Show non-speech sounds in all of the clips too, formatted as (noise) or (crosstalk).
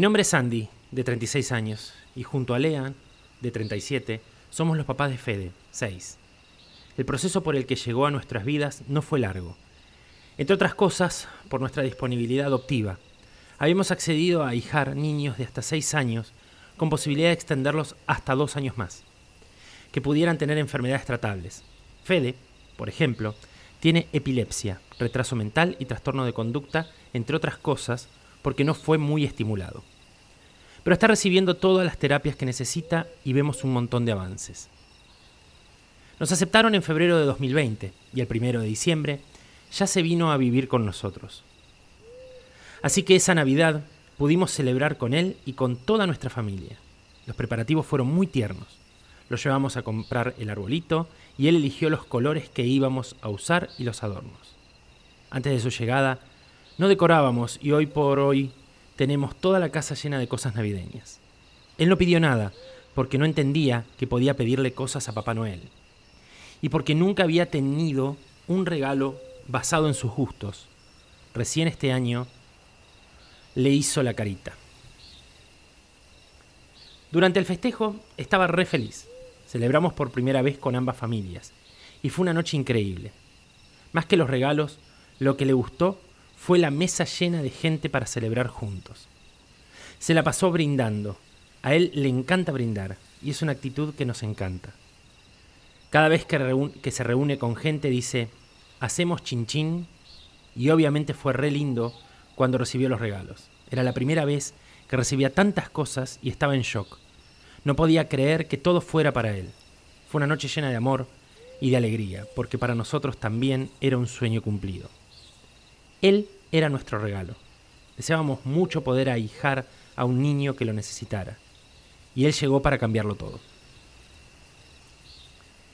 Mi nombre es Andy, de 36 años, y junto a Lean, de 37, somos los papás de Fede, 6. El proceso por el que llegó a nuestras vidas no fue largo. Entre otras cosas, por nuestra disponibilidad adoptiva. Habíamos accedido a hijar niños de hasta 6 años, con posibilidad de extenderlos hasta 2 años más, que pudieran tener enfermedades tratables. Fede, por ejemplo, tiene epilepsia, retraso mental y trastorno de conducta, entre otras cosas, porque no fue muy estimulado. Pero está recibiendo todas las terapias que necesita y vemos un montón de avances. Nos aceptaron en febrero de 2020 y el primero de diciembre ya se vino a vivir con nosotros. Así que esa Navidad pudimos celebrar con él y con toda nuestra familia. Los preparativos fueron muy tiernos. Lo llevamos a comprar el arbolito y él eligió los colores que íbamos a usar y los adornos. Antes de su llegada, no decorábamos y hoy por hoy tenemos toda la casa llena de cosas navideñas. Él no pidió nada porque no entendía que podía pedirle cosas a Papá Noel y porque nunca había tenido un regalo basado en sus gustos. Recién este año le hizo la carita. Durante el festejo estaba re feliz. Celebramos por primera vez con ambas familias y fue una noche increíble. Más que los regalos, lo que le gustó fue la mesa llena de gente para celebrar juntos. Se la pasó brindando. A él le encanta brindar y es una actitud que nos encanta. Cada vez que, se reúne con gente dice, hacemos chinchín y obviamente fue re lindo cuando recibió los regalos. Era la primera vez que recibía tantas cosas y estaba en shock. No podía creer que todo fuera para él. Fue una noche llena de amor y de alegría, porque para nosotros también era un sueño cumplido. Él era nuestro regalo. Deseábamos mucho poder ahijar a un niño que lo necesitara. Y él llegó para cambiarlo todo.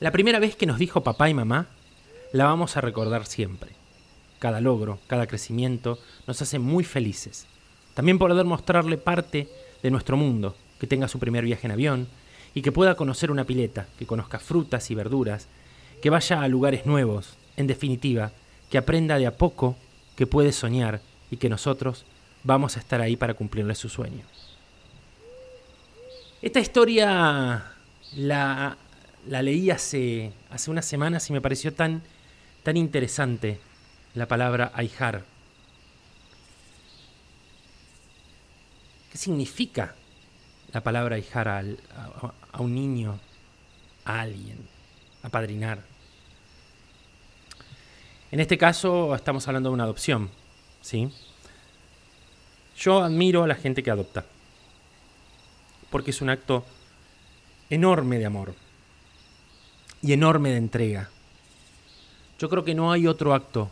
La primera vez que nos dijo papá y mamá, la vamos a recordar siempre. Cada logro, cada crecimiento nos hace muy felices. También poder mostrarle parte de nuestro mundo, que tenga su primer viaje en avión y que pueda conocer una pileta, que conozca frutas y verduras, que vaya a lugares nuevos, en definitiva, que aprenda de a poco que puede soñar y que nosotros vamos a estar ahí para cumplirle su sueño. Esta historia la, la leí hace, hace unas semanas y me pareció tan, tan interesante la palabra aijar. ¿Qué significa la palabra aijar a, a un niño, a alguien, apadrinar? En este caso estamos hablando de una adopción, ¿sí? Yo admiro a la gente que adopta, porque es un acto enorme de amor y enorme de entrega. Yo creo que no hay otro acto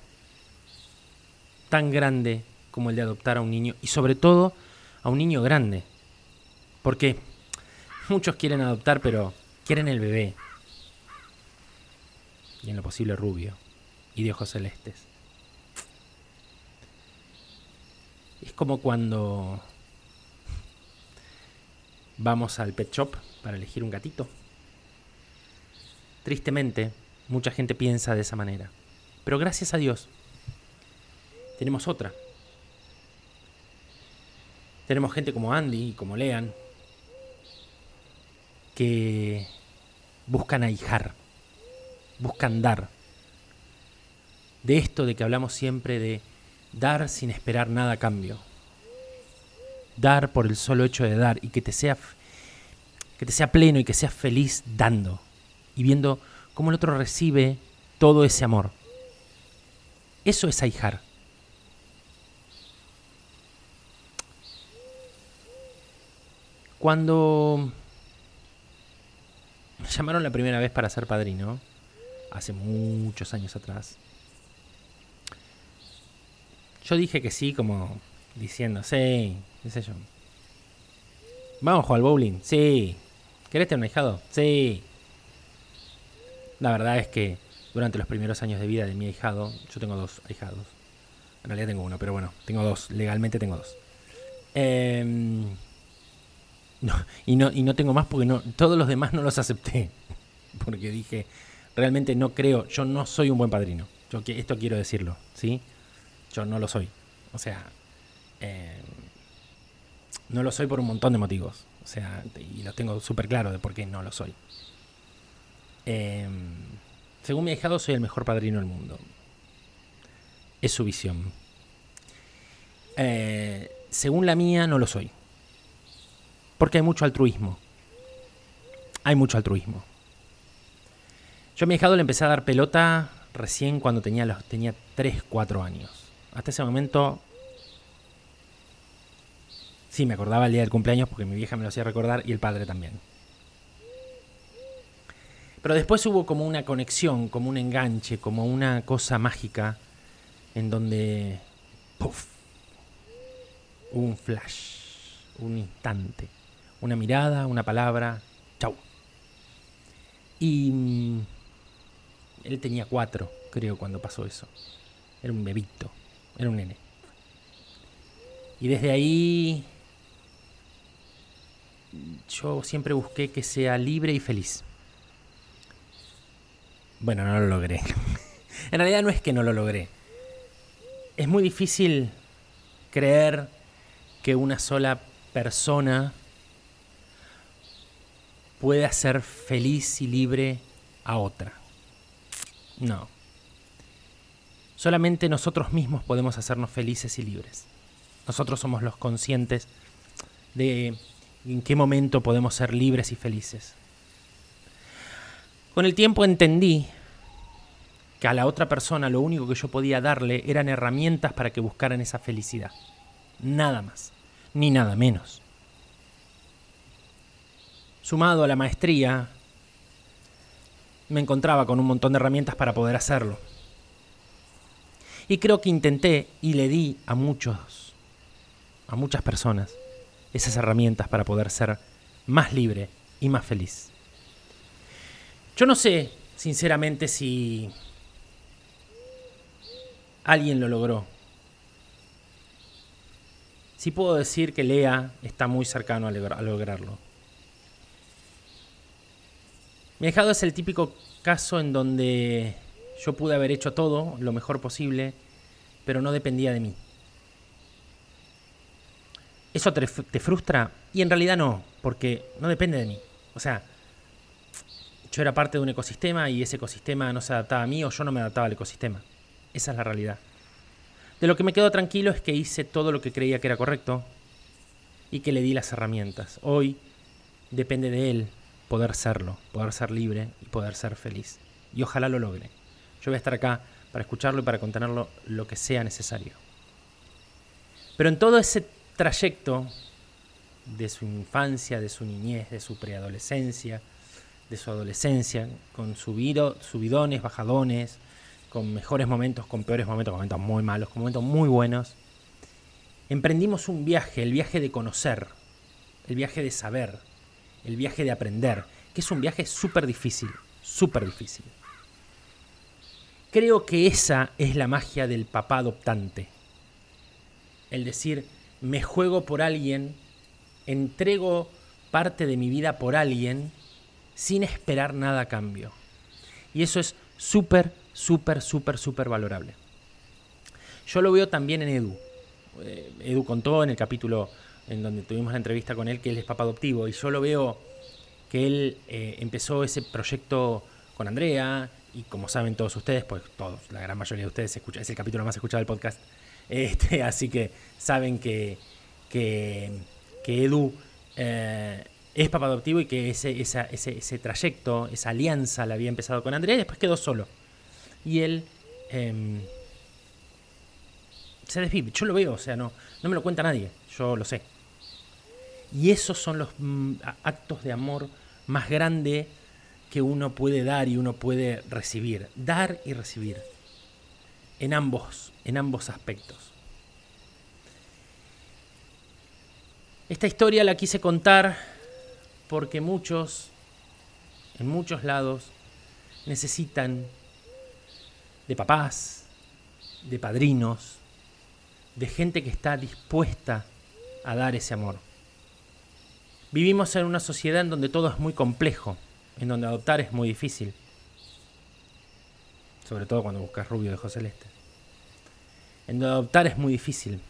tan grande como el de adoptar a un niño y sobre todo a un niño grande. Porque muchos quieren adoptar pero quieren el bebé. Y en lo posible rubio y de ojos celestes. Es como cuando vamos al pet shop para elegir un gatito. Tristemente, mucha gente piensa de esa manera. Pero gracias a Dios, tenemos otra. Tenemos gente como Andy y como Lean que buscan ahijar, buscan dar de esto de que hablamos siempre de dar sin esperar nada a cambio. Dar por el solo hecho de dar y que te sea que te sea pleno y que seas feliz dando y viendo cómo el otro recibe todo ese amor. Eso es ahijar. Cuando me llamaron la primera vez para ser padrino, hace muchos años atrás, yo dije que sí, como diciendo, sí, qué sé yo. Vamos a jugar al bowling, sí. ¿Querés tener un ahijado? Sí. La verdad es que durante los primeros años de vida de mi ahijado, yo tengo dos ahijados. En realidad tengo uno, pero bueno, tengo dos. Legalmente tengo dos. Em, no, y, no, y no tengo más porque no, todos los demás no los acepté. (laughs) Porque dije, realmente no creo, yo no soy un buen padrino. Yo, esto quiero decirlo, ¿sí? Yo no lo soy. O sea, eh, No lo soy por un montón de motivos. O sea, y lo tengo súper claro de por qué no lo soy. Em, según mi hijado, soy el mejor padrino del mundo. Es su visión. Eh, según la mía, no lo soy. Porque hay mucho altruismo. Hay mucho altruismo. Yo a mi hijado le empecé a dar pelota recién cuando tenía, los, tenía 3, 4 años. Hasta ese momento Sí, me acordaba el día del cumpleaños porque mi vieja me lo hacía recordar y el padre también. Pero después hubo como una conexión, como un enganche, como una cosa mágica en donde... ¡Puf! Hubo un flash, un instante, una mirada, una palabra, chau. Y mm, él tenía cuatro, creo, cuando pasó eso. Era un bebito, era un nene. Y desde ahí yo siempre busqué que sea libre y feliz. Bueno, no lo logré. (laughs) en realidad no es que no lo logré. Es muy difícil creer que una sola persona puede hacer feliz y libre a otra. No. Solamente nosotros mismos podemos hacernos felices y libres. Nosotros somos los conscientes de en qué momento podemos ser libres y felices. Con el tiempo entendí que a la otra persona lo único que yo podía darle eran herramientas para que buscaran esa felicidad. Nada más, ni nada menos. Sumado a la maestría, me encontraba con un montón de herramientas para poder hacerlo. Y creo que intenté y le di a muchos, a muchas personas, esas herramientas para poder ser más libre y más feliz. Yo no sé, sinceramente, si alguien lo logró. Sí puedo decir que Lea está muy cercano a, lograrlo. Mi dejado es el típico caso en donde yo pude haber hecho todo lo mejor posible, pero no dependía de mí. ¿Eso te, frustra? Y en realidad no, porque no depende de mí. O sea, yo era parte de un ecosistema y ese ecosistema no se adaptaba a mí o yo no me adaptaba al ecosistema. Esa es la realidad. De lo que me quedo tranquilo es que hice todo lo que creía que era correcto y que le di las herramientas. Hoy depende de él poder serlo, poder ser libre y poder ser feliz. Y ojalá lo logre. Yo voy a estar acá para escucharlo y para contenerlo lo que sea necesario. Pero en todo ese trayecto de su infancia, de su niñez, de su preadolescencia, de su adolescencia, con subidones, bajadones, con mejores momentos, con peores momentos, con momentos muy malos, con momentos muy buenos. Emprendimos un viaje, el viaje de conocer, el viaje de saber, el viaje de aprender, que es un viaje súper difícil, súper difícil. Creo que esa es la magia del papá adoptante. El decir, me juego por alguien, entrego parte de mi vida por alguien sin esperar nada a cambio. Y eso es súper, súper, súper, súper valorable. Yo lo veo también en Edu. Eh, Edu contó en el capítulo en donde tuvimos la entrevista con él que él es papá adoptivo y yo lo veo que él eh, empezó ese proyecto con Andrea y como saben todos ustedes, pues todos, la gran mayoría de ustedes escucha, es el capítulo más escuchado del podcast, (laughs) este, así que saben que, que, Edu eh, es papá adoptivo y que ese, ese, trayecto, esa alianza la había empezado con Andrea y después quedó solo. Y él em, se desvive. Yo lo veo, o sea, no, no me lo cuenta nadie, yo lo sé. Y esos son los mm, actos de amor más grandes que uno puede dar y uno puede recibir. Dar y recibir en ambos, en ambos aspectos. Esta historia la quise contar porque muchos, en muchos lados, necesitan de papás, de padrinos, de gente que está dispuesta a dar ese amor. Vivimos en una sociedad en donde todo es muy complejo, en donde adoptar es muy difícil sobre todo cuando buscas rubio de José Celeste. En adoptar es muy difícil.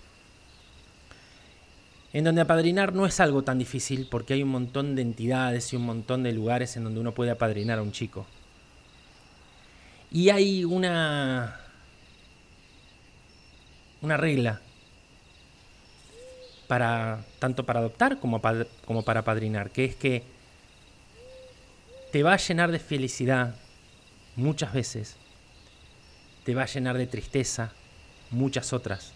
en donde apadrinar no es algo tan difícil porque hay un montón de entidades y un montón de lugares en donde uno puede apadrinar a un chico. Y hay una una regla para tanto para adoptar como, como para apadrinar, que es que te va a llenar de felicidad muchas veces, te va a llenar de tristeza muchas otras,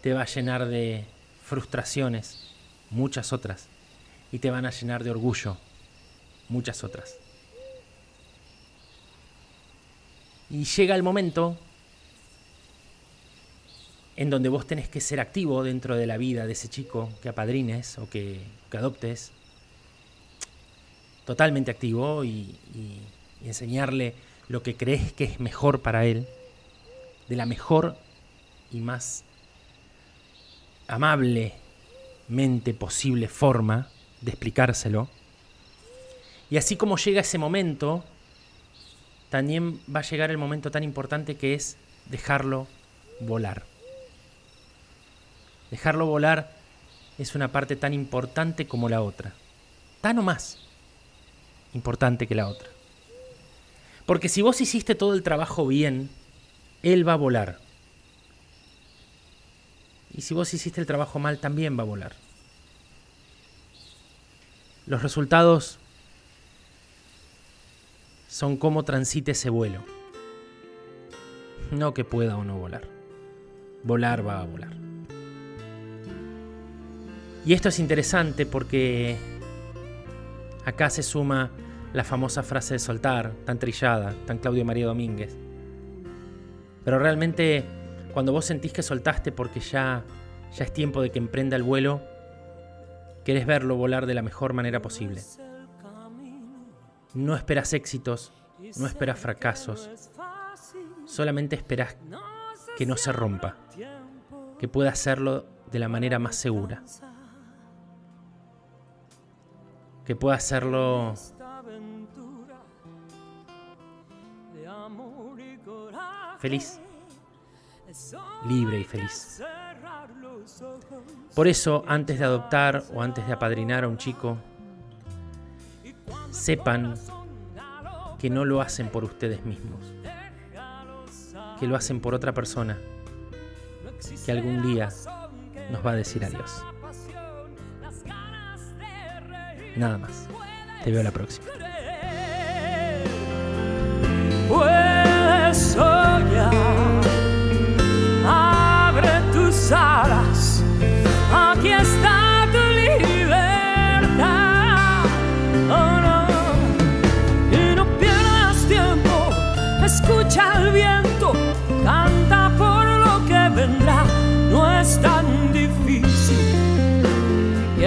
te va a llenar de frustraciones muchas otras y te van a llenar de orgullo muchas otras. Y llega el momento en donde vos tenés que ser activo dentro de la vida de ese chico que apadrines o que, adoptes, totalmente activo y, enseñarle lo que crees que es mejor para él, de la mejor y más amablemente posible forma de explicárselo. Y así como llega ese momento, también va a llegar el momento tan importante que es dejarlo volar. Dejarlo volar es una parte tan importante como la otra. Tan o más importante que la otra. Porque si vos hiciste todo el trabajo bien, él va a volar. Y si vos hiciste el trabajo mal, también va a volar. Los resultados son cómo transite ese vuelo. No que pueda o no volar. Volar va a volar. Y esto es interesante porque acá se suma la famosa frase de soltar, tan trillada, tan Claudio María Domínguez. Pero realmente cuando vos sentís que soltaste porque ya, ya es tiempo de que emprenda el vuelo, querés verlo volar de la mejor manera posible. No esperas éxitos, no esperas fracasos, solamente esperas que no se rompa, que pueda hacerlo de la manera más segura que pueda hacerlo feliz, libre y feliz. Por eso, antes de adoptar o antes de apadrinar a un chico, sepan que no lo hacen por ustedes mismos, que lo hacen por otra persona que algún día nos va a decir adiós. Nada más. Te veo la próxima.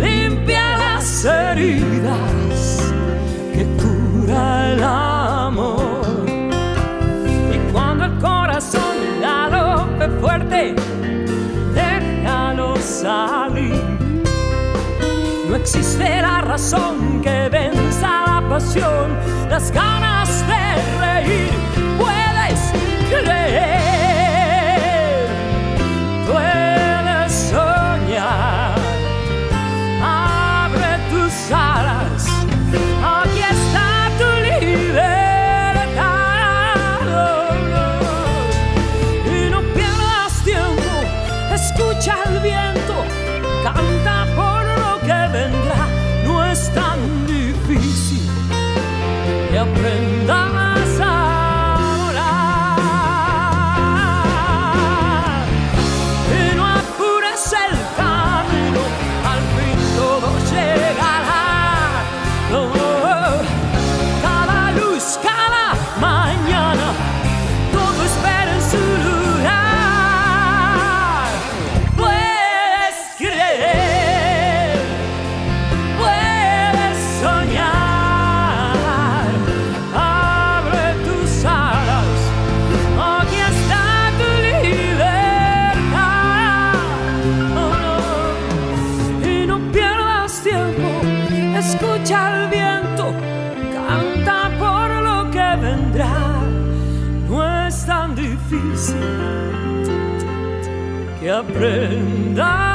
limpia las heridas que cura el amor. Y cuando el corazón galope fuerte, déjalo salir. No existe la razón que venza la pasión, las ganas de reír. Que aprendas a